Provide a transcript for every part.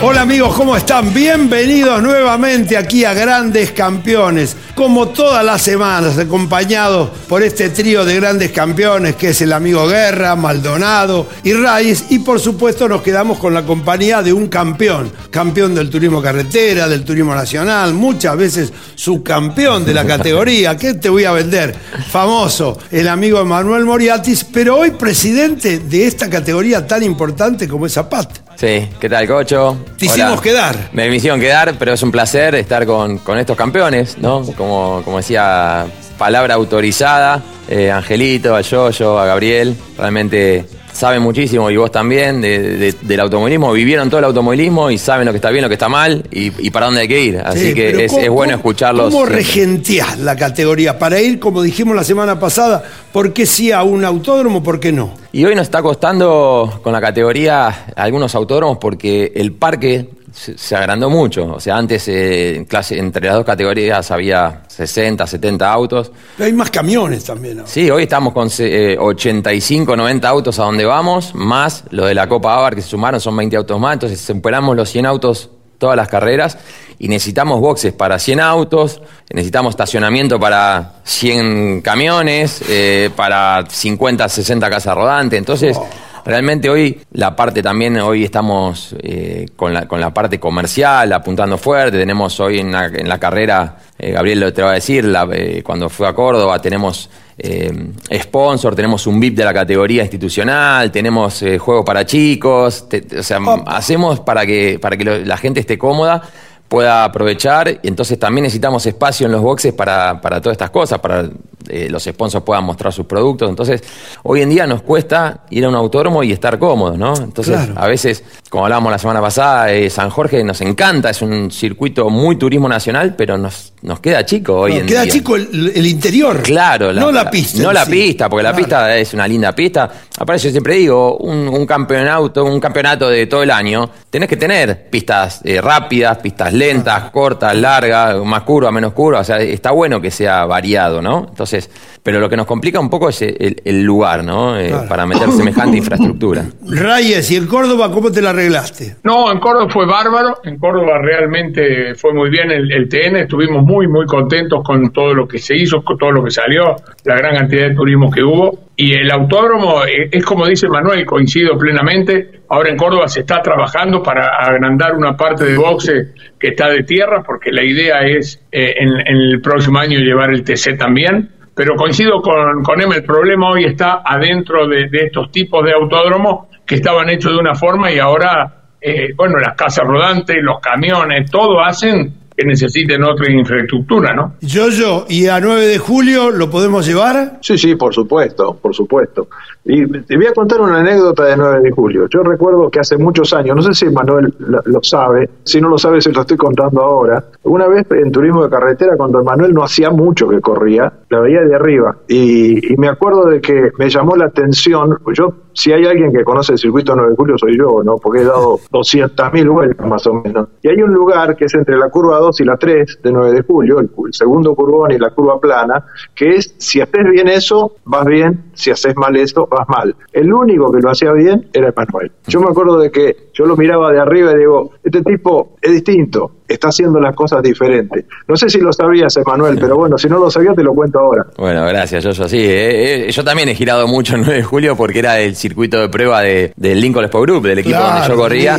Hola amigos, ¿cómo están? Bienvenidos nuevamente aquí a Grandes Campeones. Como todas las semanas, acompañados por este trío de grandes campeones que es el amigo Guerra, Maldonado y Reyes. Y por supuesto nos quedamos con la compañía de un campeón. Campeón del turismo carretera, del turismo nacional, muchas veces subcampeón de la categoría. ¿Qué te voy a vender? Famoso, el amigo Manuel Moriatis, pero hoy presidente de esta categoría tan importante como es Zapat. Sí, ¿qué tal, Cocho? Te hicimos quedar. Me hicieron quedar, pero es un placer estar con, con estos campeones, ¿no? Como, como decía, palabra autorizada, eh, Angelito, a Yoyo, a Gabriel, realmente saben muchísimo y vos también de- de- del automovilismo, vivieron todo el automovilismo y saben lo que está bien, lo que está mal y, y para dónde hay que ir. Así Sí, que es, ¿cómo- es bueno escucharlos. ¿Cómo regenteás la categoría? Para ir, como dijimos la semana pasada, ¿por qué sí a un autódromo, por qué no? Y hoy nos está costando con la categoría algunos autódromos porque el parque se, se agrandó mucho. O sea, antes eh, en clase, entre las dos categorías había 60, 70 autos. Pero hay más camiones también. ¿no? Sí, hoy estamos con eh, 85, 90 autos a donde vamos, más lo de la Copa Avar que se sumaron, son 20 autos más. Entonces superamos los 100 autos todas las carreras y necesitamos boxes para 100 autos, necesitamos estacionamiento para 100 camiones, eh, para 50, 60 casas rodantes. Entonces, realmente hoy la parte también, hoy estamos eh, con, la, con la parte comercial apuntando fuerte. Tenemos hoy en la, en la carrera, eh, Gabriel lo te va a decir, la- eh, cuando fue a Córdoba tenemos eh, sponsor, tenemos un VIP de la categoría institucional, tenemos eh, juego para chicos, te- te- o sea, hacemos para que, para que lo- la gente esté cómoda pueda aprovechar. Y entonces también necesitamos espacio en los boxes para, para todas estas cosas, para eh, los sponsors puedan mostrar sus productos. Entonces, hoy en día nos cuesta ir a un autódromo y estar cómodos, ¿no? Entonces, Claro. a veces, como hablábamos la semana pasada, eh, San Jorge nos encanta, es un circuito muy turismo nacional, pero nos, nos queda chico hoy en queda día. chico el, el interior. Claro, no la pista. No la sí. pista, porque la pista es una linda pista. Aparte, yo siempre digo, un, un campeonato, un campeonato de todo el año, tenés que tener pistas eh, rápidas, pistas lentas, cortas, largas, más curvas, menos curvas. O sea, está bueno que sea variado, ¿no? Entonces, Entonces, pero lo que nos complica un poco es el, el lugar, ¿no? Eh, Claro. Para meter semejante infraestructura. Reyes, ¿y en Córdoba cómo te la arreglaste? No, en Córdoba fue bárbaro, en Córdoba realmente fue muy bien el, el TN, estuvimos muy, muy contentos con todo lo que se hizo, con todo lo que salió, la gran cantidad de turismo que hubo. Y el autódromo, eh, es como dice Manuel, coincido plenamente, ahora en Córdoba se está trabajando para agrandar una parte de boxe que está de tierra, porque la idea es eh, en, en el próximo año llevar el TC también. Pero coincido con, con Emma, el problema hoy está adentro de, de estos tipos de autódromos que estaban hechos de una forma y ahora, eh, bueno, las casas rodantes, los camiones, todo hacen que necesiten otra infraestructura, ¿no? Yo, yo, ¿y a 9 de julio lo podemos llevar? Sí, sí, por supuesto, por supuesto. Y te voy a contar una anécdota de 9 de julio. Yo recuerdo que hace muchos años, no sé si Manuel lo, lo sabe, si no lo sabe se lo estoy contando ahora, una vez en turismo de carretera cuando Manuel no hacía mucho que corría, la veía de arriba y, y me acuerdo de que me llamó la atención, yo si hay alguien que conoce el circuito 9 de julio soy yo, ¿no? Porque he dado 200.000 vueltas más o menos. Y hay un lugar que es entre la curva 2 y la 3 de 9 de julio, el, el segundo curvón y la curva plana, que es si haces bien eso, vas bien, si haces mal eso, vas mal. El único que lo hacía bien era Manuel. Yo me acuerdo de que yo lo miraba de arriba y digo, este tipo es distinto, está haciendo las cosas diferentes. No sé si lo sabías, Emanuel, pero bueno, si no lo sabías te lo cuento ahora. Bueno, gracias, yo sí. eh, eh, yo también he girado mucho el 9 de julio porque era el circuito de prueba de, del Lincoln Sport Group, del equipo Claro, donde yo corría.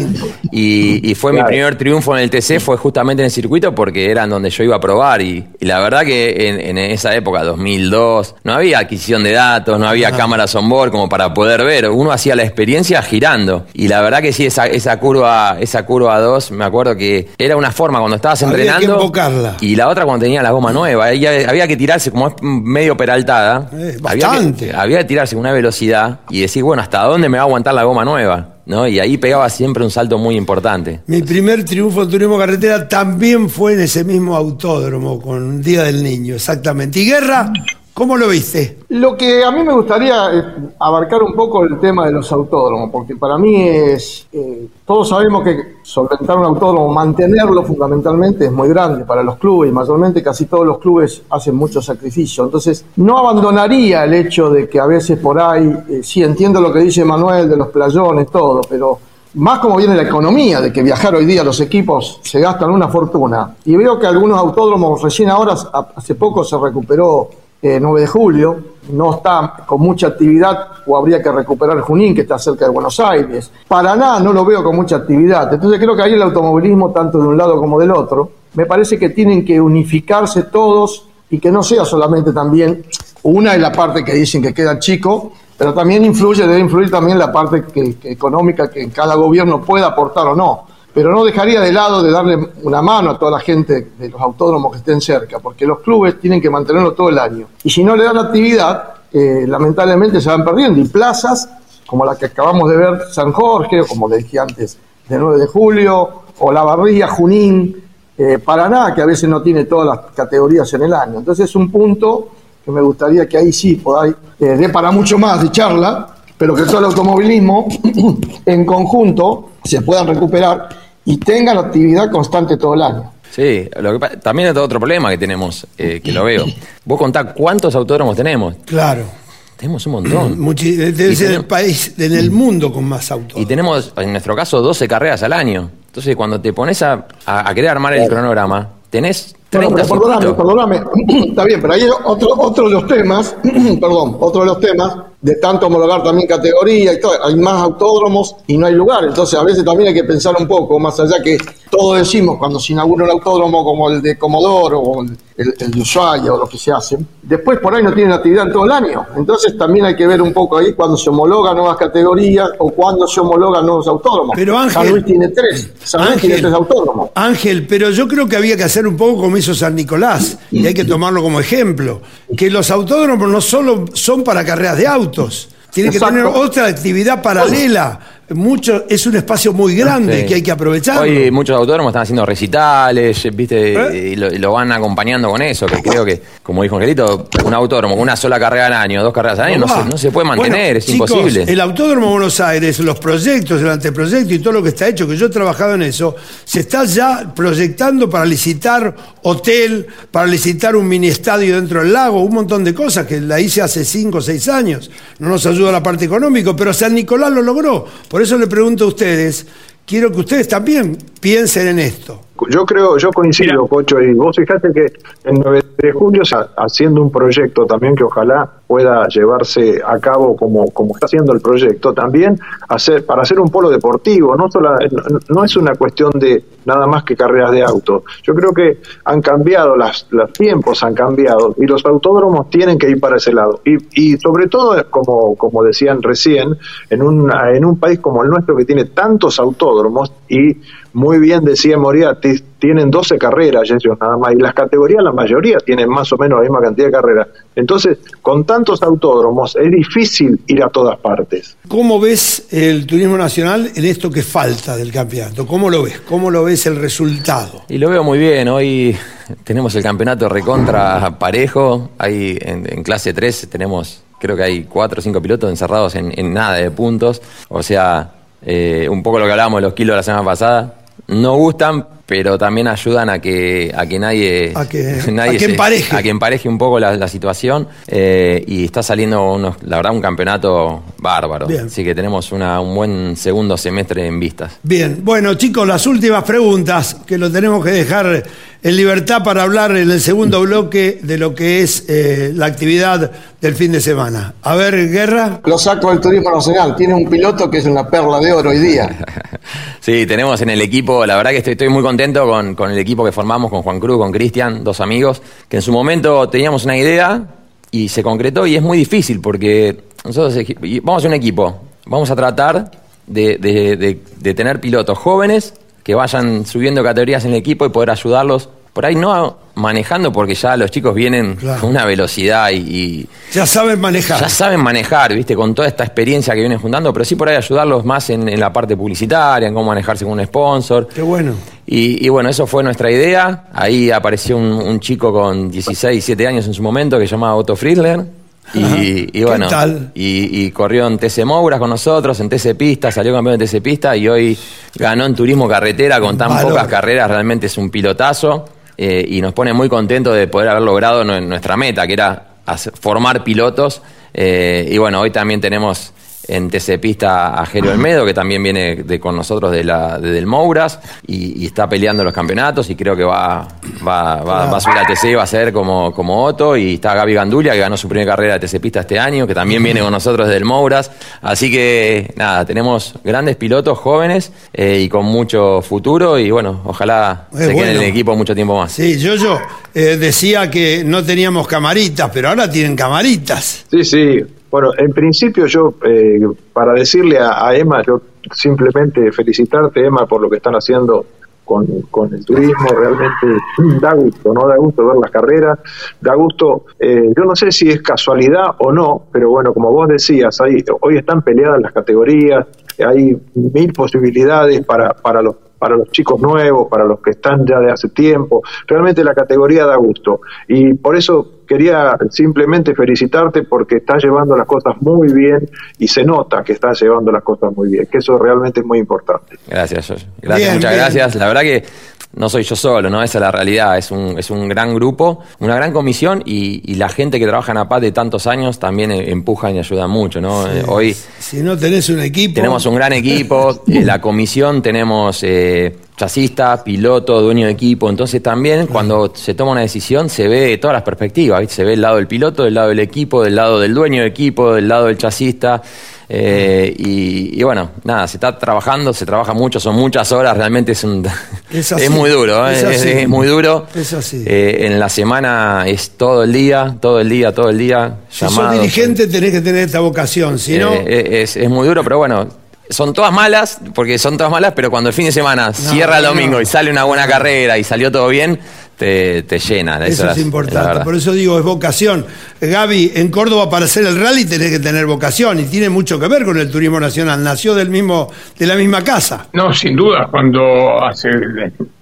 Y, y fue mi primer triunfo en el TC, fue justamente en el circuito porque eran donde yo iba a probar. Y, y la verdad que en, en esa época, 2002, no había adquisición de datos, no había cámaras on board como para poder ver. Uno hacía la experiencia girando. Y la verdad que sí, esa, esa curva esa curva 2, me acuerdo que era una forma cuando estabas Había que entrenando. embocarla. Y la otra cuando tenía la goma nueva. Había, había que tirarse, como es medio peraltada. Eh, había, bastante. que, había que tirarse con una velocidad y decir, bueno, ¿hasta dónde me va a aguantar la goma nueva? ¿No? Y ahí pegaba siempre un salto muy importante. Mi primer triunfo en turismo carretera también fue en ese mismo autódromo, con Día del Niño, exactamente. ¿Y Guerra, cómo lo viste? Lo que a mí me gustaría es abarcar un poco el tema de los autódromos, porque para mí es, eh, todos sabemos que solventar un autódromo, mantenerlo fundamentalmente es muy grande para los clubes y mayormente casi todos los clubes hacen mucho sacrificio. Entonces, no abandonaría el hecho de que a veces por ahí, eh, sí entiendo lo que dice Manuel de los playones, todo, pero más como viene la economía, de que viajar hoy día los equipos se gastan una fortuna. Y veo que algunos autódromos, recién ahora, hace poco se recuperó eh, 9 de julio, no está con mucha actividad o habría que recuperar Junín, que está cerca de Buenos Aires. Paraná no lo veo con mucha actividad. Entonces creo que ahí el automovilismo, tanto de un lado como del otro, me parece que tienen que unificarse todos y que no sea solamente también una es la parte que dicen que queda chico, pero también influye, debe influir también la parte que- económica que cada gobierno pueda aportar o no. Pero no dejaría de lado de darle una mano a toda la gente de los autódromos que estén cerca, porque los clubes tienen que mantenerlo todo el año. Y si no le dan actividad, eh, lamentablemente se van perdiendo. Y plazas, como la que acabamos de ver, San Jorge, o como le dije antes, de 9 de julio, o La Barría, Junín, eh, Paraná, que a veces no tiene todas las categorías en el año. Entonces es un punto que me gustaría que ahí sí podáis, eh, dé para mucho más de charla, pero que todo el automovilismo en conjunto se puedan recuperar y tengan actividad constante todo el año. Sí, lo que también es otro problema que tenemos, eh, que lo veo. Vos contá cuántos autódromos tenemos. Claro. Tenemos un montón. Muchi- debe Y ser el tenemos- país en el mundo con más autos. Y tenemos, en nuestro caso, 12 carreras al año. Entonces, cuando te pones a, a- a querer armar el cronograma, tenés Bueno, 30 pero perdóname, perdóname, está bien, pero ahí hay otro, otro de los temas, perdón, otro de los temas de tanto homologar también categoría y todo, hay más autódromos y no hay lugar, entonces a veces también hay que pensar un poco, más allá que todos decimos cuando se inaugura un autódromo como el de Comodoro o el, el- el de Ushuaia o lo que se hacen, después por ahí no tienen actividad en todo el año, entonces también hay que ver un poco ahí cuando se homologan nuevas categorías o cuando se homologan nuevos autódromos. Pero, Ángel- San Luis tiene tres, San Luis tiene tres autódromos. Ángel, pero yo creo que había que hacer un poco como hizo San Nicolás, y hay que tomarlo como ejemplo, que los autódromos no solo son para carreras de autos, tienen que tener otra actividad paralela, mucho, es un espacio muy grande Sí. que hay que aprovechar. Hoy muchos autódromos están haciendo recitales, viste, ¿Eh? y, lo, y lo van acompañando con eso, que creo que, como dijo Angelito, un autódromo con una sola carrera al año, dos carreras al año, no, se, no se puede mantener, Bueno, es chicos, imposible. El Autódromo de Buenos Aires, los proyectos, el anteproyecto y todo lo que está hecho, que yo he trabajado en eso, se está ya proyectando para licitar hotel, para licitar un mini estadio dentro del lago, un montón de cosas que la hice hace cinco o seis años. No nos ayuda la parte económica, pero San Nicolás lo logró. Por eso le pregunto a ustedes, quiero que ustedes también piensen en esto. Yo creo, yo coincido, Cocho, y vos fijate que el 9 de julio, se- haciendo un proyecto también que ojalá pueda llevarse a cabo como, como está haciendo el proyecto, también hacer para hacer un polo deportivo, no, sola- no, no es una cuestión de nada más que carreras de auto. Yo creo que han cambiado, las, los tiempos han cambiado y los autódromos tienen que ir para ese lado. Y, y sobre todo, como, como decían recién, en, un en un país como el nuestro que tiene tantos autódromos y muy bien decía Moriarty, tienen 12 carreras ellos nada más, y las categorías, la mayoría, tienen más o menos la misma cantidad de carreras. Entonces, con tantos autódromos, es difícil ir a todas partes. ¿Cómo ves el turismo nacional en esto que falta del campeonato? ¿Cómo lo ves? ¿Cómo lo ves el resultado? Y lo veo muy bien, hoy tenemos el campeonato recontra parejo, hay en, en clase 3 tenemos, creo que hay cuatro o cinco pilotos encerrados en, en nada de puntos, o sea, eh, un poco lo que hablábamos de los kilos la semana pasada, no gustan, pero también ayudan a que, a que nadie, A que- nadie a que se- empareje. a que empareje un poco la, la situación eh, y está saliendo, unos, la verdad, un campeonato bárbaro, Bien. así que tenemos una- un buen segundo semestre en vistas. Bien, bueno chicos, las últimas preguntas que lo tenemos que dejar en libertad para hablar en el segundo bloque de lo que es eh, la actividad del fin de semana. A ver, Guerra. Lo saco del turismo nacional. Tiene un piloto que es una perla de oro hoy día. Sí, tenemos en el equipo, la verdad que estoy, muy contento con, con el equipo que formamos, con Juan Cruz, con Cristian, dos amigos, que en su momento teníamos una idea y se concretó y es muy difícil porque nosotros vamos a un equipo, vamos a tratar de, de- de- de tener pilotos jóvenes que vayan subiendo categorías en el equipo y poder ayudarlos. Por ahí no manejando porque ya los chicos vienen Claro. con una velocidad y- y, Ya saben manejar. ya saben manejar, ¿viste? Con toda esta experiencia que vienen juntando, pero sí por ahí ayudarlos más en, en la parte publicitaria, en cómo manejarse con un sponsor. Qué bueno. Y, y bueno, eso fue nuestra idea. Ahí apareció un, un chico con 16, 17 años en su momento que se llamaba Otto Friedler. Y, Ajá. y ¿Qué bueno, tal? Y, y corrió en TC Mouras con nosotros, en TC Pista, salió campeón de TC Pista y hoy ganó en Turismo Carretera con tan Valor. pocas carreras, realmente es un pilotazo. Eh, y nos pone muy contentos de poder haber logrado nue- nuestra meta, que era formar pilotos. eh, y bueno, hoy también tenemos en TC Pista a Jero Olmedo, que también viene de, con nosotros de la, de del Mouras y, y está peleando los campeonatos y creo que va, va, va, va a subir a TC, va a ser como, como Otto. Y está Gaby Gandulia, que ganó su primera carrera de TC Pista este año, que también viene con nosotros del Mouras. Así que nada, tenemos grandes pilotos jóvenes eh, y con mucho futuro y bueno, ojalá Es se queden bueno. en el equipo mucho tiempo más. Sí, yo, yo eh, decía que no teníamos camaritas, pero ahora tienen camaritas. Sí, sí. Bueno, en principio yo, eh, para decirle a, Emma, yo simplemente felicitarte, Emma, por lo que están haciendo con, con el turismo, realmente da gusto, ¿no? Da gusto ver las carreras, da gusto, eh, yo no sé si es casualidad o no, pero bueno, como vos decías, hay, hoy están peleadas las categorías, hay mil posibilidades para, para los para los chicos nuevos, para los que están ya de hace tiempo. Realmente la categoría da gusto. Y por eso quería simplemente felicitarte porque estás llevando las cosas muy bien y se nota que estás llevando las cosas muy bien, que eso realmente es muy importante. Gracias, Josh. Gracias, Bien, muchas bien. gracias. La verdad que no soy yo solo, ¿no? Esa es la realidad. Es un, es un gran grupo, una gran comisión y, y la gente que trabaja en APAT de tantos años también eh, empujan y ayudan mucho, ¿no? Eh, hoy Si no tenés un equipo. tenemos un gran equipo, eh, la comisión tenemos eh, chasista, piloto, dueño de equipo, entonces también cuando se toma una decisión se ve todas las perspectivas, ¿viste? se ve el lado del piloto, del lado del equipo, del lado del dueño de equipo, del lado del chasista. Eh, y, y bueno, nada, se está trabajando, se trabaja mucho, son muchas horas, realmente es un Es así. es muy duro, ¿eh? Es así. es muy duro. Es así. Eh, en la semana es todo el día, todo el día, todo el día. Si sos llamados, dirigente tenés que tener esta vocación, si no... eh, es, es muy duro, pero bueno, son todas malas, porque son todas malas, pero cuando el fin de semana cierra el domingo y sale una buena carrera y salió todo bien, te, te llena. Eso, es importante, por eso digo, es vocación. Gaby, en Córdoba para hacer el rally tenés que tener vocación y tiene mucho que ver con el turismo nacional, nació del mismo, de la misma casa. No, sin duda, cuando hace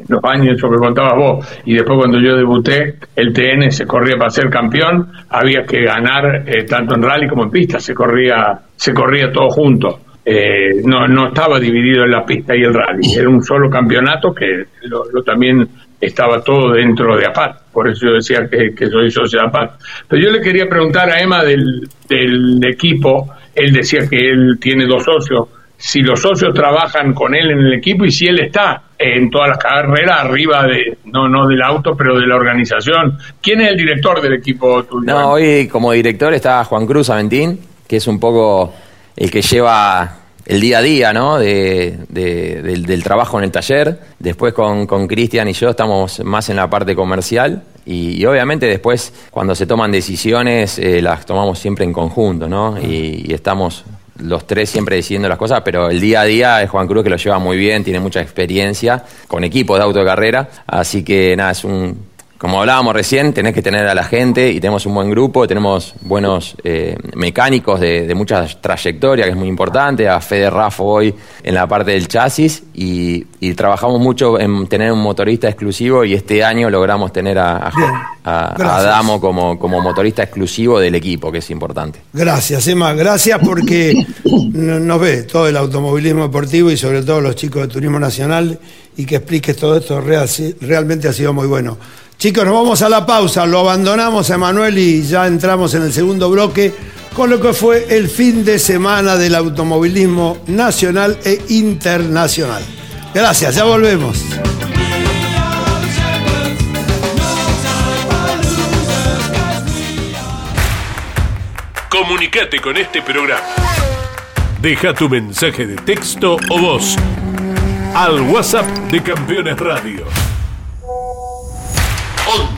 los años eso que contabas vos y después cuando yo debuté, el TN se corría para ser campeón, había que ganar eh, tanto en rally como en pista, se corría, se corría todo junto. Eh, no, no estaba dividido en la pista y el rally, era un solo campeonato que lo también estaba todo dentro de APAT, por eso yo decía que, soy socio de APAT. Pero yo le quería preguntar a Emma del, del equipo, él decía que él tiene dos socios, si los socios trabajan con él en el equipo y si él está en todas las carreras arriba de, no, no del auto, pero de la organización. ¿Quién es el director del equipo tuyo? No, hoy como director está Juan Cruz Aventín, que es un poco el que lleva el día a día, ¿no? De, del, trabajo en el taller. Después con Cristian y yo estamos más en la parte comercial y, obviamente después cuando se toman decisiones eh, las tomamos siempre en conjunto, ¿no? Y, estamos los tres siempre decidiendo las cosas, pero el día a día es Juan Cruz que lo lleva muy bien, tiene mucha experiencia con equipos de auto de carrera, así que nada, es un como hablábamos recién, tenés que tener a la gente y tenemos un buen grupo, tenemos buenos eh, mecánicos de, de, mucha trayectoria, que es muy importante, a Fede Raffo hoy en la parte del chasis y, trabajamos mucho en tener un motorista exclusivo y este año logramos tener a, a, Damo como, como motorista exclusivo del equipo, que es importante. Gracias, Emma, gracias porque nos ve todo el automovilismo deportivo y sobre todo los chicos de Turismo Nacional y que expliques todo esto. Realmente ha sido muy bueno. Chicos, nos vamos a la pausa, lo abandonamos a Emanuel y ya entramos en el segundo bloque con lo que fue el fin de semana del automovilismo nacional e internacional. Gracias, ya volvemos. Comunicate con este programa. Deja tu mensaje de texto o voz al WhatsApp de Campeones Radio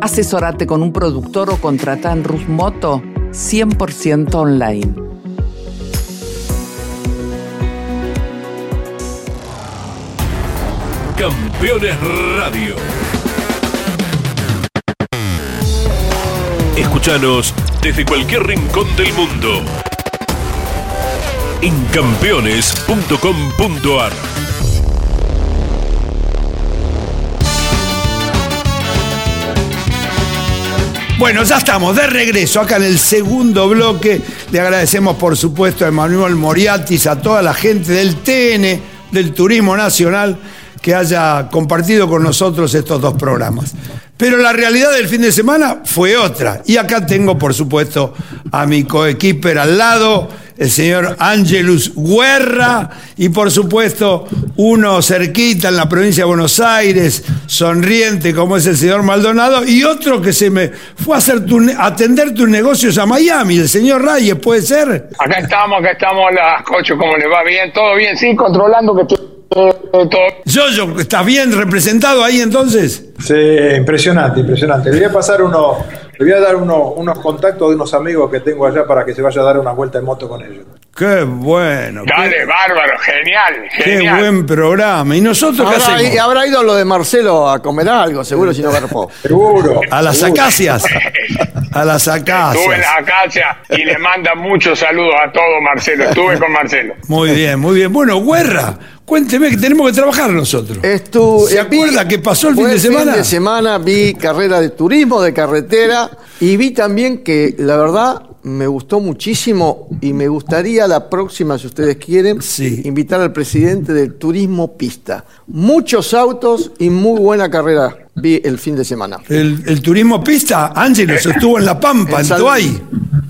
Asesorate con un productor o contrata en Rusmoto 100% online. Campeones Radio. Escúchanos desde cualquier rincón del mundo en campeones.com.ar. Bueno, ya estamos de regreso acá en el segundo bloque. Le agradecemos, por supuesto, a Emanuel Moriatis, a toda la gente del TN, del Turismo Nacional, que haya compartido con nosotros estos dos programas. Pero la realidad del fin de semana fue otra. Y acá tengo, por supuesto, a mi coequiper al lado, el señor Angelus Guerra, y por supuesto, uno cerquita en la provincia de Buenos Aires, sonriente como es el señor Maldonado, y otro que se me fue a hacer tu, atender tus negocios a Miami, el señor Reyes, ¿puede ser? Acá estamos, acá estamos, las cocho, ¿cómo le va? Bien, todo bien, sí, controlando que Yoyo, ¿estás bien representado ahí entonces? Sí, impresionante, impresionante. Le voy a pasar uno, le voy a dar uno- unos contactos de unos amigos que tengo allá para que se vaya a dar una vuelta en moto con ellos. Qué bueno. Dale, bárbaro, genial, Qué genial. buen programa. ¿Y nosotros qué Habrá, hacemos? y habrá ido lo de Marcelo a comer algo, seguro, si no garpó. Seguro. A las seguro. acacias. A las Estuve en acacias. la acacia y le manda muchos saludos a todo Marcelo. Estuve con Marcelo. Muy bien, muy bien. Bueno, Guerra, cuénteme que tenemos que trabajar nosotros. Estu- ¿Se eh, acuerda qué pasó el fin de semana? fin de semana vi carrera de turismo, de carretera, y vi también que, la verdad, me gustó muchísimo y me gustaría la próxima, si ustedes quieren, Sí. invitar al presidente del turismo pista. Muchos autos y muy buena carrera vi el fin de semana. El, el turismo pista, Ángelos estuvo en La Pampa, En en Toay.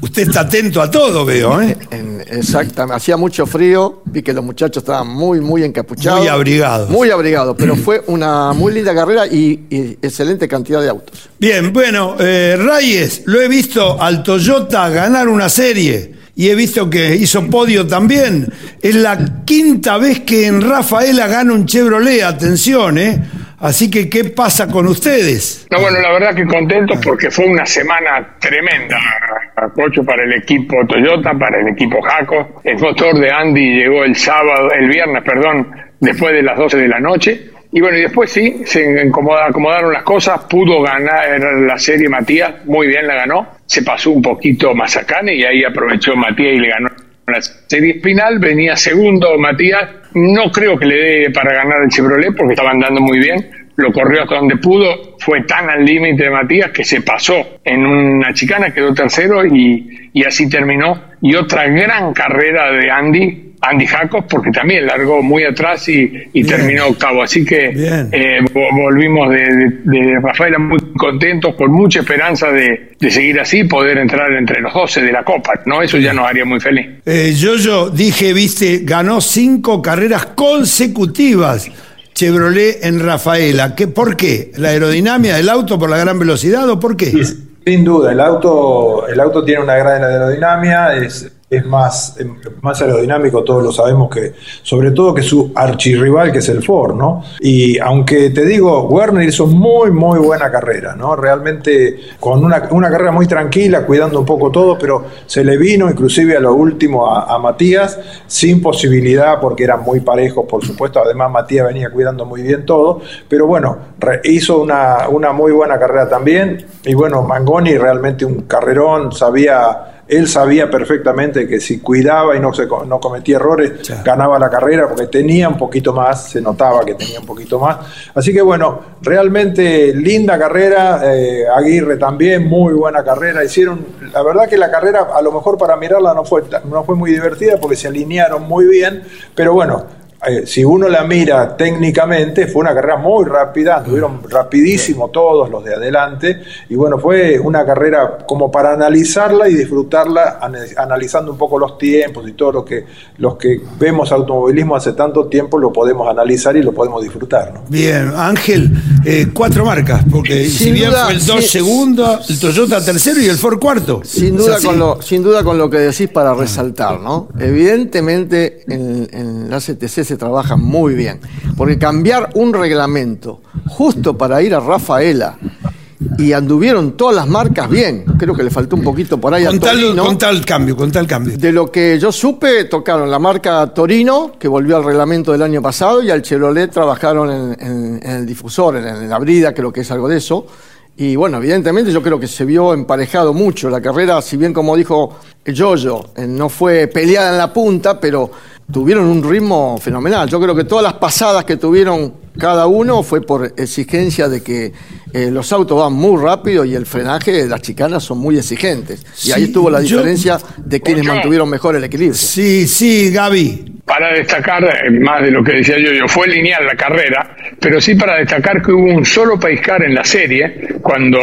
Usted está atento a todo, veo, ¿eh? En- exactamente, hacía mucho frío, vi que los muchachos estaban muy, muy encapuchados. Muy abrigados. Muy abrigados, pero fue una muy linda carrera y, y excelente cantidad de autos. Bien, bueno, eh, Reyes, lo he visto al Toyota ganar una serie y he visto que hizo podio también. Es la quinta vez que en Rafaela gana un Chevrolet, atención, ¿eh? Así que, ¿qué pasa con ustedes? No, bueno, la verdad que contento porque fue una semana tremenda, Cocho, para el equipo Toyota, para el equipo Jaco. El motor de Andy llegó el sábado, el viernes, perdón, después de las 12 de la noche. Y bueno, y después sí, se acomodaron las cosas, pudo ganar la serie Matías, muy bien la ganó, se pasó un poquito Mazacane y ahí aprovechó Matías y le ganó la serie final, venía segundo Matías, no creo que le dé para ganar el Chevrolet porque estaba andando muy bien, lo corrió hasta donde pudo, fue tan al límite de Matías que se pasó en una chicana, quedó tercero y, y así terminó. Y otra gran carrera de Andy, Andy Jacobs, porque también largó muy atrás y, terminó octavo. Así que eh, vo- volvimos de, de, de Rafaela muy contentos, con mucha esperanza de, de seguir así, poder entrar entre los 12 de la Copa. ¿no? Eso ya nos haría muy feliz. Eh, yo, yo dije, viste, ganó cinco carreras consecutivas Chevrolet en Rafaela. ¿Qué, ¿Por qué? ¿La aerodinámica del auto por la gran velocidad o por qué? Sin duda, el auto, el auto tiene una gran aerodinámica, es, es más, es más aerodinámico, todos lo sabemos que, sobre todo que su archirrival que es el Ford, ¿no? Y aunque te digo, Werner hizo muy, muy buena carrera, ¿no? Realmente con una, una carrera muy tranquila, cuidando un poco todo, pero se le vino inclusive a lo último a, Matías, sin posibilidad, porque eran muy parejos, por supuesto, además Matías venía cuidando muy bien todo, pero bueno, hizo una, una muy buena carrera también, y bueno, Mangoni realmente un carrerón, sabía él sabía perfectamente que si cuidaba y no, se, no cometía errores, ganaba la carrera porque tenía un poquito más, se notaba que tenía un poquito más. Así que bueno, realmente linda carrera, eh, Aguirre también, muy buena carrera. Hicieron, la verdad que la carrera a lo mejor para mirarla no fue, no fue muy divertida porque se alinearon muy bien, pero bueno, eh, si uno la mira técnicamente, fue una carrera muy rápida, anduvieron rapidísimo todos los de adelante, y bueno, fue una carrera como para analizarla y disfrutarla, ana- analizando un poco los tiempos y todo lo que los que vemos automovilismo hace tanto tiempo lo podemos analizar y lo podemos disfrutar. ¿no? Bien, Ángel, eh, cuatro marcas, porque si Sin bien duda, fue el 2 sí. segundo, el Toyota tercero y el Ford cuarto. Sin ¿Es duda, con lo, sin duda con lo que decís para resaltar, ¿no? Evidentemente en, en la CTC se trabaja muy bien, porque cambiar un reglamento justo para ir a Rafaela y anduvieron todas las marcas bien, creo que le faltó un poquito por ahí a Con tal, Torino. con tal cambio, con tal cambio. De lo que yo supe, tocaron la marca Torino, que volvió al reglamento del año pasado, y al Chevrolet trabajaron en, en- en el difusor, en, en la brida, creo que es algo de eso. Y bueno, evidentemente yo creo que se vio emparejado mucho la carrera, si bien como dijo Yoyo, eh, no fue peleada en la punta, pero tuvieron un ritmo fenomenal. Yo creo que todas las pasadas que tuvieron cada uno fue por exigencia de que eh, los autos van muy rápido y el frenaje, las chicanas son muy exigentes. Y ahí estuvo la yo- diferencia de quienes mantuvieron mejor el equilibrio. Sí, sí, Gaby. Para destacar, eh, más de lo que decía yo, yo, fue lineal la carrera, pero sí para destacar que hubo un solo paiscar en la serie, cuando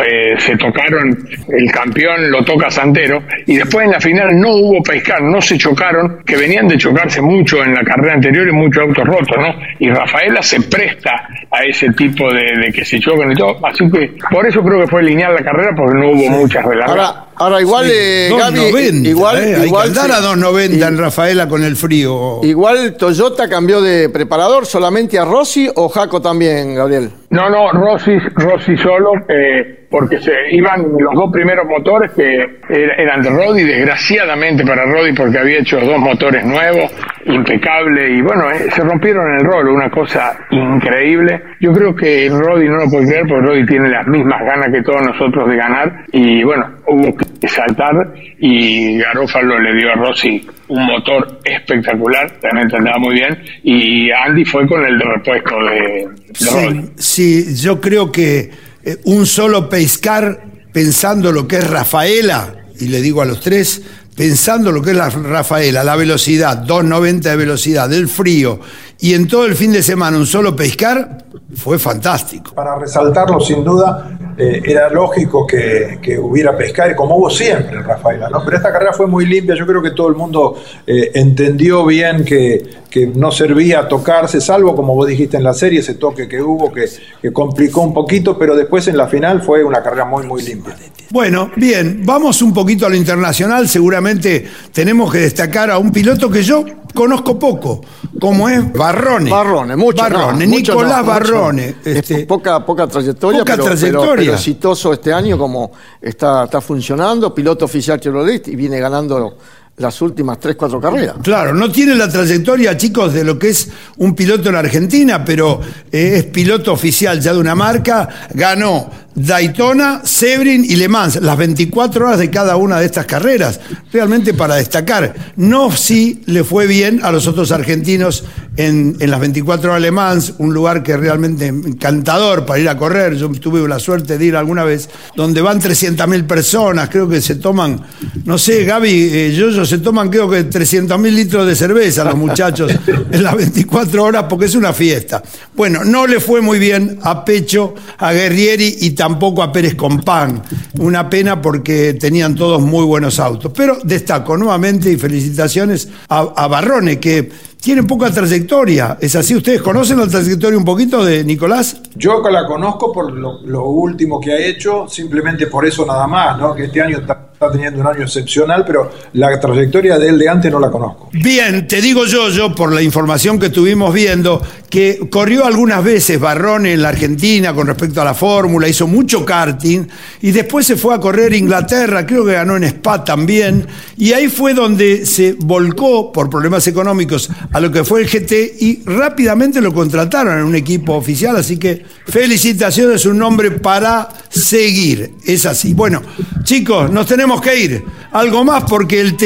eh, se tocaron, el campeón lo toca Santero, y después en la final no hubo paiscar, no se chocaron, que venían de chocarse mucho en la carrera anterior y muchos autos rotos, ¿no? Y Rafaela se presta a ese tipo de, de que se choquen y todo, así que por eso creo que fue lineal la carrera, porque no hubo muchas Ahora, relargas. Ahora, igual, eh, Gaby, 2.90, igual, eh, hay igual que andar sí. a 2.90 en Rafaela con el frío. Igual Toyota cambió de preparador solamente a Rossi o Jaco también, Gabriel. No, no, Rossi, Rossi solo, eh, porque se iban los dos primeros motores que er- eran de Rodi, desgraciadamente para Rodi porque había hecho dos motores nuevos, impecable, y bueno, eh, se rompieron en el rolo, una cosa increíble. Yo creo que Rodi no lo puede creer porque Rodi tiene las mismas ganas que todos nosotros de ganar, y bueno, hubo que saltar y Garófalo le dio a Rossi un motor espectacular, realmente andaba muy bien, y Andy fue con el de repuesto de, de. Sí, sí, yo creo que eh, un solo pescar pensando lo que es Rafaela, y le digo a los tres, pensando lo que es la Rafaela, la velocidad, 2.90 de velocidad, del frío, y en todo el fin de semana un solo pescar, fue fantástico. Para resaltarlo, sin duda, eh, era lógico que, que hubiera pescar, como hubo siempre en Rafaela, ¿no? Pero esta carrera fue muy limpia, yo creo que todo el mundo eh, entendió bien que, que no servía tocarse, salvo, como vos dijiste en la serie, ese toque que hubo, que, que complicó un poquito, pero después en la final fue una carrera muy, muy limpia. Bueno, bien, vamos un poquito a lo internacional. Seguramente tenemos que destacar a un piloto que yo conozco poco, como es Barrone. Barrone, mucho. Barrone, no, mucho Nicolás mucho Barrone. Es este, poca, poca trayectoria, poca pero, trayectoria. pero exitoso este año como está, está funcionando, piloto oficial Chevrolet y viene ganando las últimas 3, 4 carreras. Claro, no tiene la trayectoria, chicos, de lo que es un piloto en Argentina, pero eh, es piloto oficial ya de una marca. Ganó Daytona, Sebring y Le Mans, las 24 horas de cada una de estas carreras. Realmente para destacar. No si le fue bien a los otros argentinos en, en las 24 horas de Le Mans, un lugar que realmente encantador para ir a correr. Yo tuve la suerte de ir alguna vez, donde van 300.000 personas, creo que se toman, no sé, Gaby, eh, yo se toman creo que 300.000 litros de cerveza los muchachos en las 24 horas porque es una fiesta. Bueno, no le fue muy bien a Pecho, a Guerrieri y tampoco a Pérez Compán. Una pena porque tenían todos muy buenos autos. Pero destaco nuevamente y felicitaciones a, a Barrone, que tiene poca trayectoria. ¿Es así? ¿Ustedes conocen la trayectoria un poquito de Nicolás? Yo la conozco por lo, lo último que ha hecho, simplemente por eso nada más, ¿no? Que este año está, está teniendo un año excepcional, pero la trayectoria de él de antes no la conozco. Bien, te digo yo, yo por la información que estuvimos viendo, que corrió algunas veces Barrone en la Argentina con respecto a la fórmula, hizo mucho karting y después se fue a correr a Inglaterra, creo que ganó en Spa también, y ahí fue donde se volcó por problemas económicos a lo que fue el GT y rápidamente lo contrataron en un equipo oficial, así que felicitaciones, un nombre para seguir, es así. Bueno, chicos, nos tenemos que ir. Algo más porque el,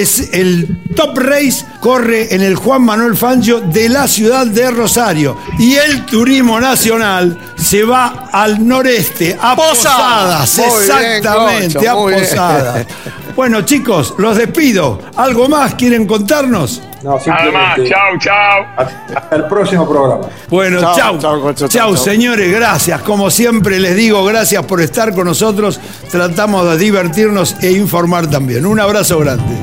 Top Race corre en el Juan Manuel Fangio de la ciudad de Rosario y el Turismo Nacional se va al noreste, a Posadas. Posadas, bien, exactamente, a bien. Bueno, chicos, los despido. ¿Algo más quieren contarnos? No, Nada más, simplemente chau, chau. hasta el próximo programa. Bueno, chau. Chau, chao, chao. señores, gracias. Como siempre les digo, gracias por estar con nosotros. Tratamos de divertirnos e informar también. Un abrazo grande.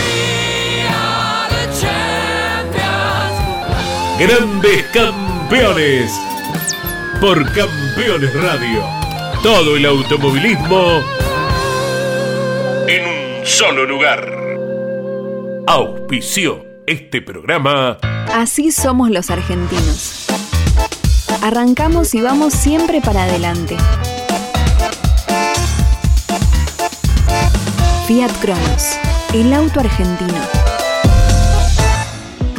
Grandes Campeones. Por Campeones Radio. Todo el automovilismo en un solo lugar. Auspició este programa. Así somos los argentinos. Arrancamos y vamos siempre para adelante. Fiat Cronos, el auto argentino.